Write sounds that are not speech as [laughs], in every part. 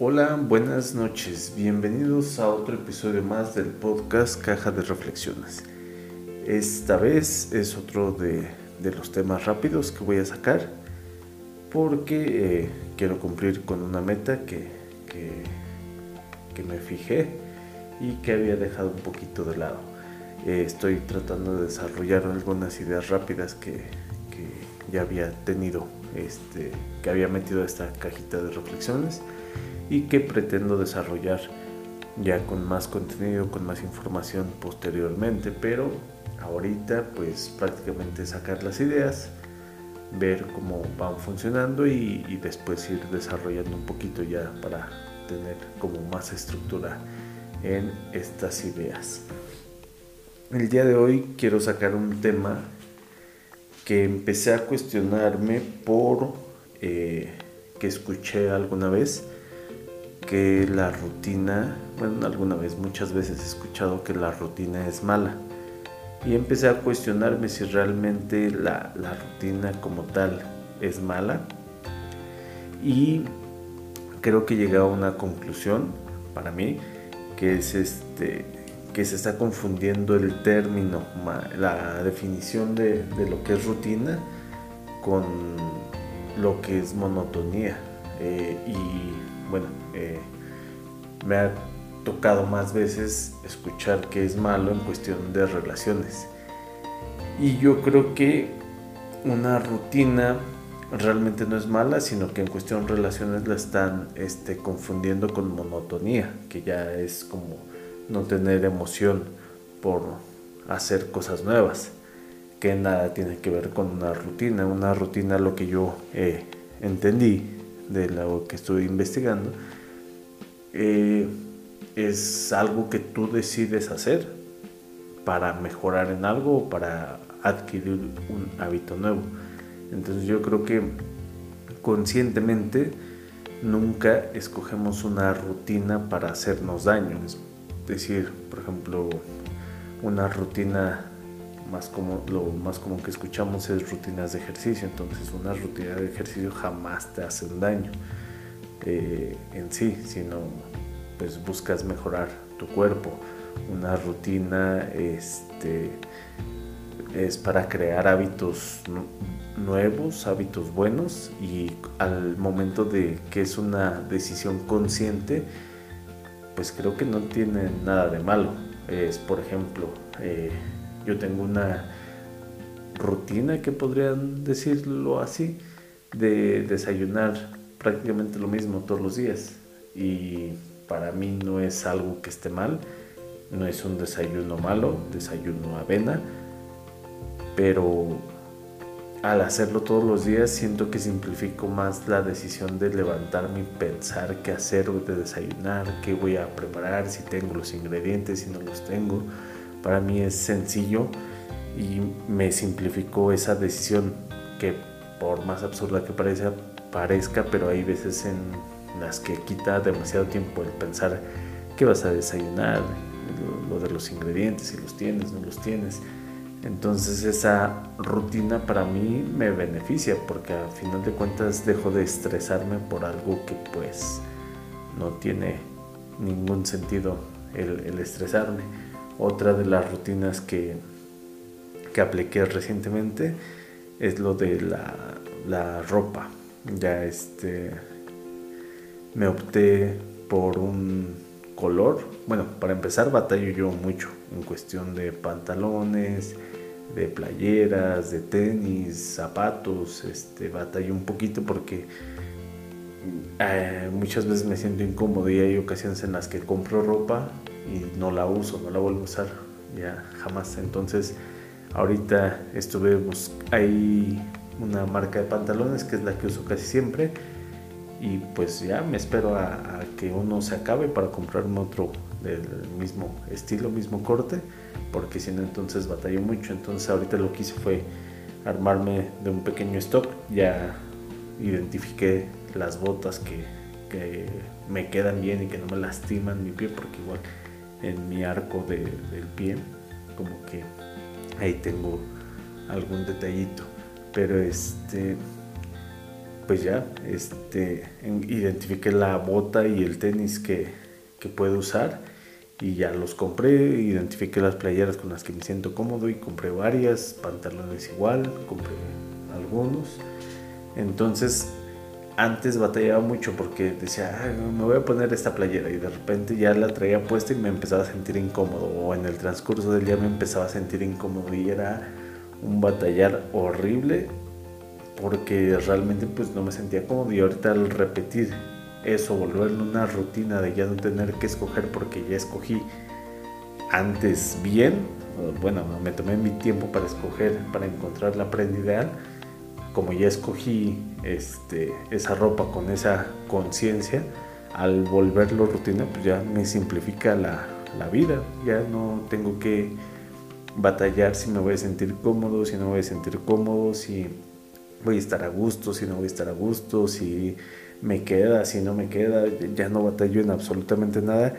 Hola, buenas noches, bienvenidos a otro episodio más del podcast Caja de Reflexiones. Esta vez es otro de, los temas rápidos que voy a sacar porque eh, quiero cumplir con una meta que, me fijé y que había dejado un poquito de lado. Eh, estoy tratando de desarrollar algunas ideas rápidas que, ya había tenido, este, que había metido esta cajita de reflexiones y que pretendo desarrollar ya con más contenido, con más información posteriormente, pero ahorita pues prácticamente sacar las ideas, ver cómo van funcionando y, después ir desarrollando un poquito ya para tener como más estructura en estas ideas. El día de hoy quiero sacar un tema que empecé a cuestionarme por eh, que escuché alguna vez que la rutina, bueno, alguna vez, muchas veces he escuchado que la rutina es mala. Y empecé a cuestionarme si realmente la, la rutina como tal es mala. Y creo que llegué a una conclusión para mí que es este que se está confundiendo el término, la definición de, lo que es rutina con lo que es monotonía. Eh, y bueno, eh, me ha tocado más veces escuchar que es malo en cuestión de relaciones. Y yo creo que una rutina realmente no es mala, sino que en cuestión de relaciones la están este, confundiendo con monotonía, que ya es como no tener emoción por hacer cosas nuevas, que nada tiene que ver con una rutina. Una rutina, lo que yo eh, entendí de lo que estoy investigando, eh, es algo que tú decides hacer para mejorar en algo o para adquirir un hábito nuevo. Entonces yo creo que conscientemente nunca escogemos una rutina para hacernos daño decir, por ejemplo, una rutina más como lo más común que escuchamos es rutinas de ejercicio. Entonces, una rutina de ejercicio jamás te hace un daño eh, en sí, sino pues buscas mejorar tu cuerpo. Una rutina este, es para crear hábitos nuevos, hábitos buenos y al momento de que es una decisión consciente, pues creo que no tiene nada de malo. Es, por ejemplo, eh, yo tengo una rutina, que podrían decirlo así, de desayunar prácticamente lo mismo todos los días. Y para mí no es algo que esté mal, no es un desayuno malo, desayuno avena, pero al hacerlo todos los días siento que simplifico más la decisión de levantarme y pensar qué hacer, de desayunar, qué voy a preparar, si tengo los ingredientes, si no los tengo. Para mí es sencillo y me simplificó esa decisión que por más absurda que parezca, parezca pero hay veces en las que quita demasiado tiempo el pensar qué vas a desayunar, lo de los ingredientes, si los tienes, no los tienes entonces esa rutina para mí me beneficia porque a final de cuentas dejo de estresarme por algo que pues no tiene ningún sentido el, estresarme. Otra de las rutinas que, que apliqué recientemente es lo de la, la ropa. Ya este me opté por un color. Bueno, para empezar batallo yo mucho en cuestión de pantalones, de playeras, de tenis, zapatos, este, batallo un poquito porque eh, muchas veces me siento incómodo y hay ocasiones en las que compro ropa y no la uso, no la vuelvo a usar, ya jamás. Entonces, ahorita estuve, hay una marca de pantalones que es la que uso casi siempre y pues ya me espero a, que uno se acabe para comprarme otro del mismo estilo, mismo corte, porque si no entonces batallé mucho. Entonces ahorita lo que hice fue armarme de un pequeño stock, ya identifiqué las botas que, me quedan bien y que no me lastiman mi pie, porque igual en mi arco de, del pie como que ahí tengo algún detallito. Pero este pues ya, este, identifiqué la bota y el tenis que, que puedo usar y ya los compré, identifiqué las playeras con las que me siento cómodo y compré varias, pantalones igual, compré algunos. Entonces, antes batallaba mucho porque decía, me voy a poner esta playera y de repente ya la traía puesta y me empezaba a sentir incómodo o en el transcurso del día me empezaba a sentir incómodo y era un batallar horrible porque realmente pues no me sentía cómodo. Y ahorita al repetir eso, volverlo una rutina de ya no tener que escoger porque ya escogí antes bien, bueno, me tomé mi tiempo para escoger, para encontrar la prenda ideal, como ya escogí este, esa ropa con esa conciencia, al volverlo rutina, pues ya me simplifica la, la vida, ya no tengo que batallar si me voy a sentir cómodo, si no voy a sentir cómodo, si voy a estar a gusto, si no voy a estar a gusto, si me queda, si no me queda, ya no batallo en absolutamente nada.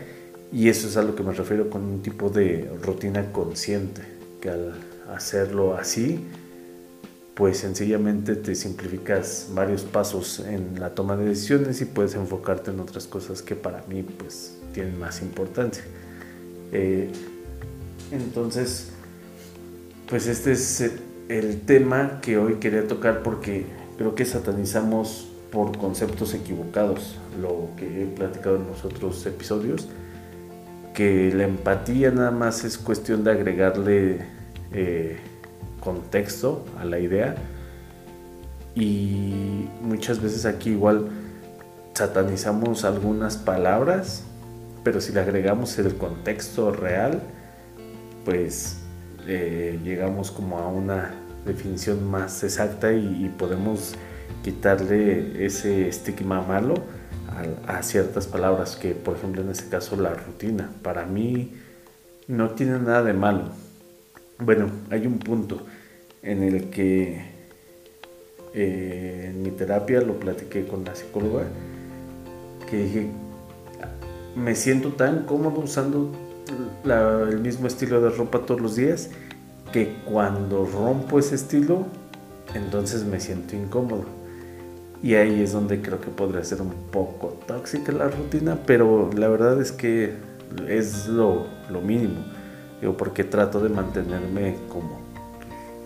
Y eso es a lo que me refiero con un tipo de rutina consciente, que al hacerlo así, pues sencillamente te simplificas varios pasos en la toma de decisiones y puedes enfocarte en otras cosas que para mí pues tienen más importancia. Eh, entonces, pues este es el tema que hoy quería tocar porque creo que satanizamos por conceptos equivocados, lo que he platicado en los otros episodios, que la empatía nada más es cuestión de agregarle eh, contexto a la idea. Y muchas veces aquí igual satanizamos algunas palabras, pero si le agregamos el contexto real, pues eh, llegamos como a una definición más exacta y podemos quitarle ese estigma malo a, ciertas palabras, que por ejemplo en este caso la rutina, para mí no tiene nada de malo. Bueno, hay un punto en el que eh, en mi terapia lo platiqué con la psicóloga, que dije, me siento tan cómodo usando el mismo estilo de ropa todos los días que cuando rompo ese estilo, entonces me siento incómodo. Y ahí es donde creo que podría ser un poco tóxica la rutina, pero la verdad es que es lo, mínimo. Digo, porque trato de mantenerme como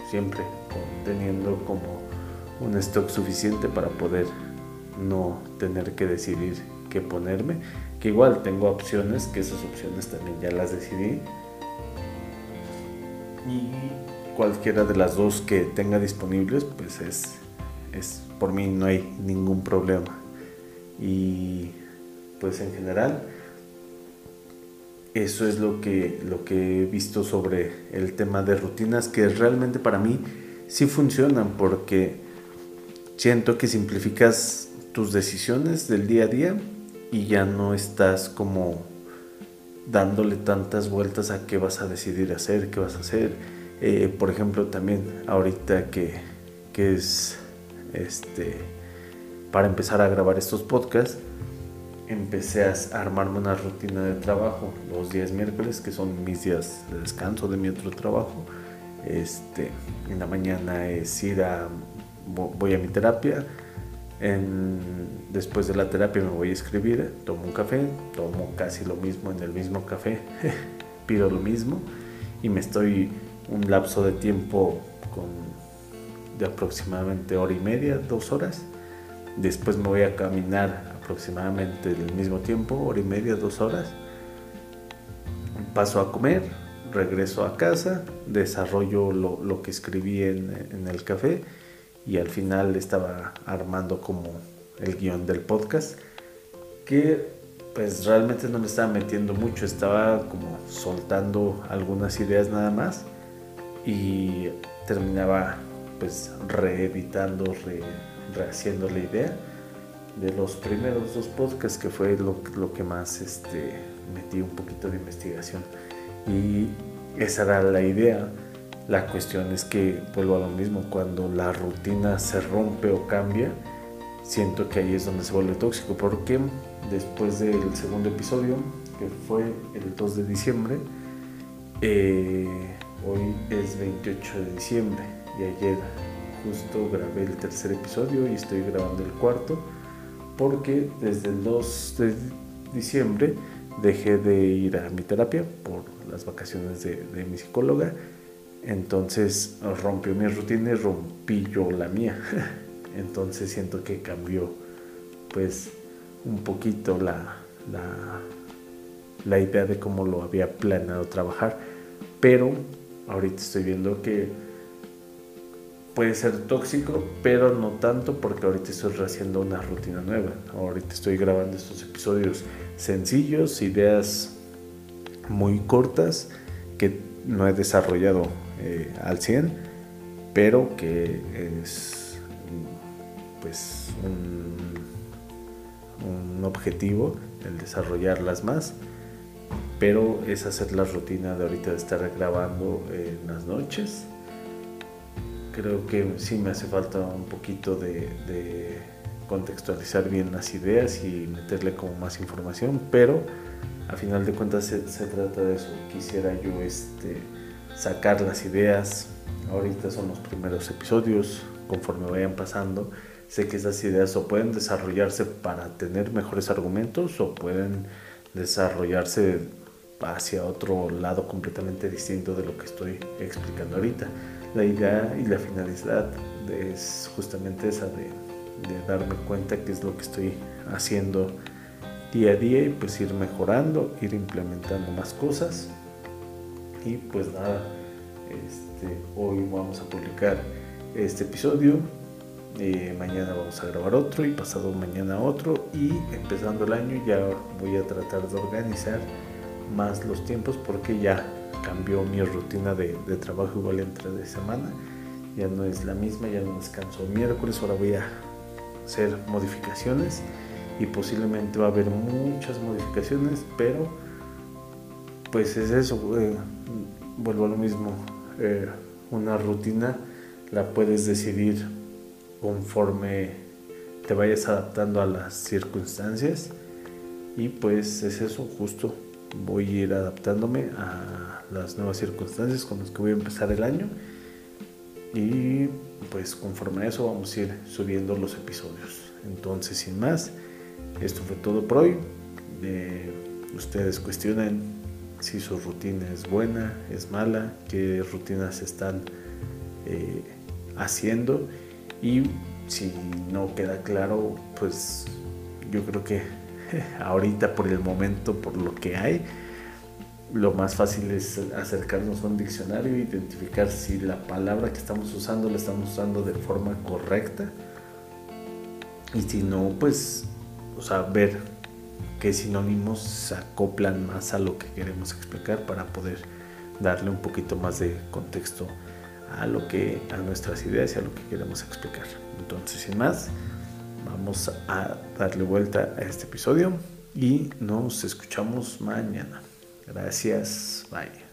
siempre, teniendo como un stock suficiente para poder no tener que decidir qué ponerme. Que igual tengo opciones, que esas opciones también ya las decidí. Y cualquiera de las dos que tenga disponibles, pues es, es por mí no hay ningún problema. Y pues en general eso es lo que, lo que he visto sobre el tema de rutinas que realmente para mí sí funcionan porque siento que simplificas tus decisiones del día a día y ya no estás como dándole tantas vueltas a qué vas a decidir hacer, qué vas a hacer. Eh, por ejemplo, también ahorita que, que es este, para empezar a grabar estos podcasts, empecé a armarme una rutina de trabajo los días miércoles, que son mis días de descanso de mi otro trabajo. Este, en la mañana es ir a, voy a mi terapia, después de la terapia me voy a escribir, tomo un café, tomo casi lo mismo en el mismo café, [laughs] pido lo mismo y me estoy un lapso de tiempo con de aproximadamente hora y media, dos horas. Después me voy a caminar aproximadamente el mismo tiempo, hora y media, dos horas. Paso a comer, regreso a casa, desarrollo lo, que escribí en, en, el café y al final estaba armando como el guion del podcast que pues realmente no me estaba metiendo mucho, estaba como soltando algunas ideas nada más y terminaba pues reeditando, rehaciendo la idea de los primeros dos podcasts que fue lo, lo, que más este, metí un poquito de investigación. Y esa era la idea la cuestión es que vuelvo a lo mismo cuando la rutina se rompe o cambia siento que ahí es donde se vuelve tóxico porque después del segundo episodio que fue el 2 de diciembre eh, hoy es 28 de diciembre y ayer justo grabé el tercer episodio y estoy grabando el cuarto porque desde el 2 de diciembre dejé de ir a mi terapia por las vacaciones de, de mi psicóloga. Entonces rompió mi rutina y rompí yo la mía. [laughs] Entonces siento que cambió pues un poquito la, la, la idea de cómo lo había planeado trabajar. Pero ahorita estoy viendo que puede ser tóxico, pero no tanto porque ahorita estoy haciendo una rutina nueva. Ahorita estoy grabando estos episodios sencillos, ideas muy cortas que no he desarrollado eh, al 100, pero que es pues un, objetivo el desarrollarlas más pero es hacer la rutina de ahorita de estar grabando en las noches creo que sí me hace falta un poquito de, contextualizar bien las ideas y meterle como más información, pero a final de cuentas se, trata de eso. Quisiera yo este, sacar las ideas. Ahorita son los primeros episodios, conforme vayan pasando. Sé que esas ideas o pueden desarrollarse para tener mejores argumentos o pueden desarrollarse hacia otro lado completamente distinto de lo que estoy explicando ahorita la idea y la finalidad es justamente esa de, darme cuenta que es lo que estoy haciendo día a día y pues ir mejorando, ir implementando más cosas. Y pues nada, este, hoy vamos a publicar este episodio, eh, mañana vamos a grabar otro y pasado mañana otro y empezando el año ya voy a tratar de organizar más los tiempos porque ya cambió mi rutina de, trabajo igual entre de semana. Ya no es la misma, ya no descanso miércoles, ahora voy a hacer modificaciones y posiblemente va a haber muchas modificaciones, pero pues es eso, eh, vuelvo a lo mismo, eh, una rutina la puedes decidir conforme te vayas adaptando a las circunstancias y pues es eso justo voy a ir adaptándome a las nuevas circunstancias con las que voy a empezar el año y pues conforme a eso vamos a ir subiendo los episodios. Entonces, sin más, esto fue todo por hoy. Eh, ustedes cuestionen si su rutina es buena, es mala, qué rutinas están eh, haciendo y si no queda claro, pues yo creo que [laughs] ahorita por el momento, por lo que hay, lo más fácil es acercarnos a un diccionario e identificar si la palabra que estamos usando la estamos usando de forma correcta. Y si no, pues, o sea, ver qué sinónimos se acoplan más a lo que queremos explicar para poder darle un poquito más de contexto a lo que a nuestras ideas y a lo que queremos explicar. Entonces, sin más, vamos a darle vuelta a este episodio y nos escuchamos mañana. Gracias, bye.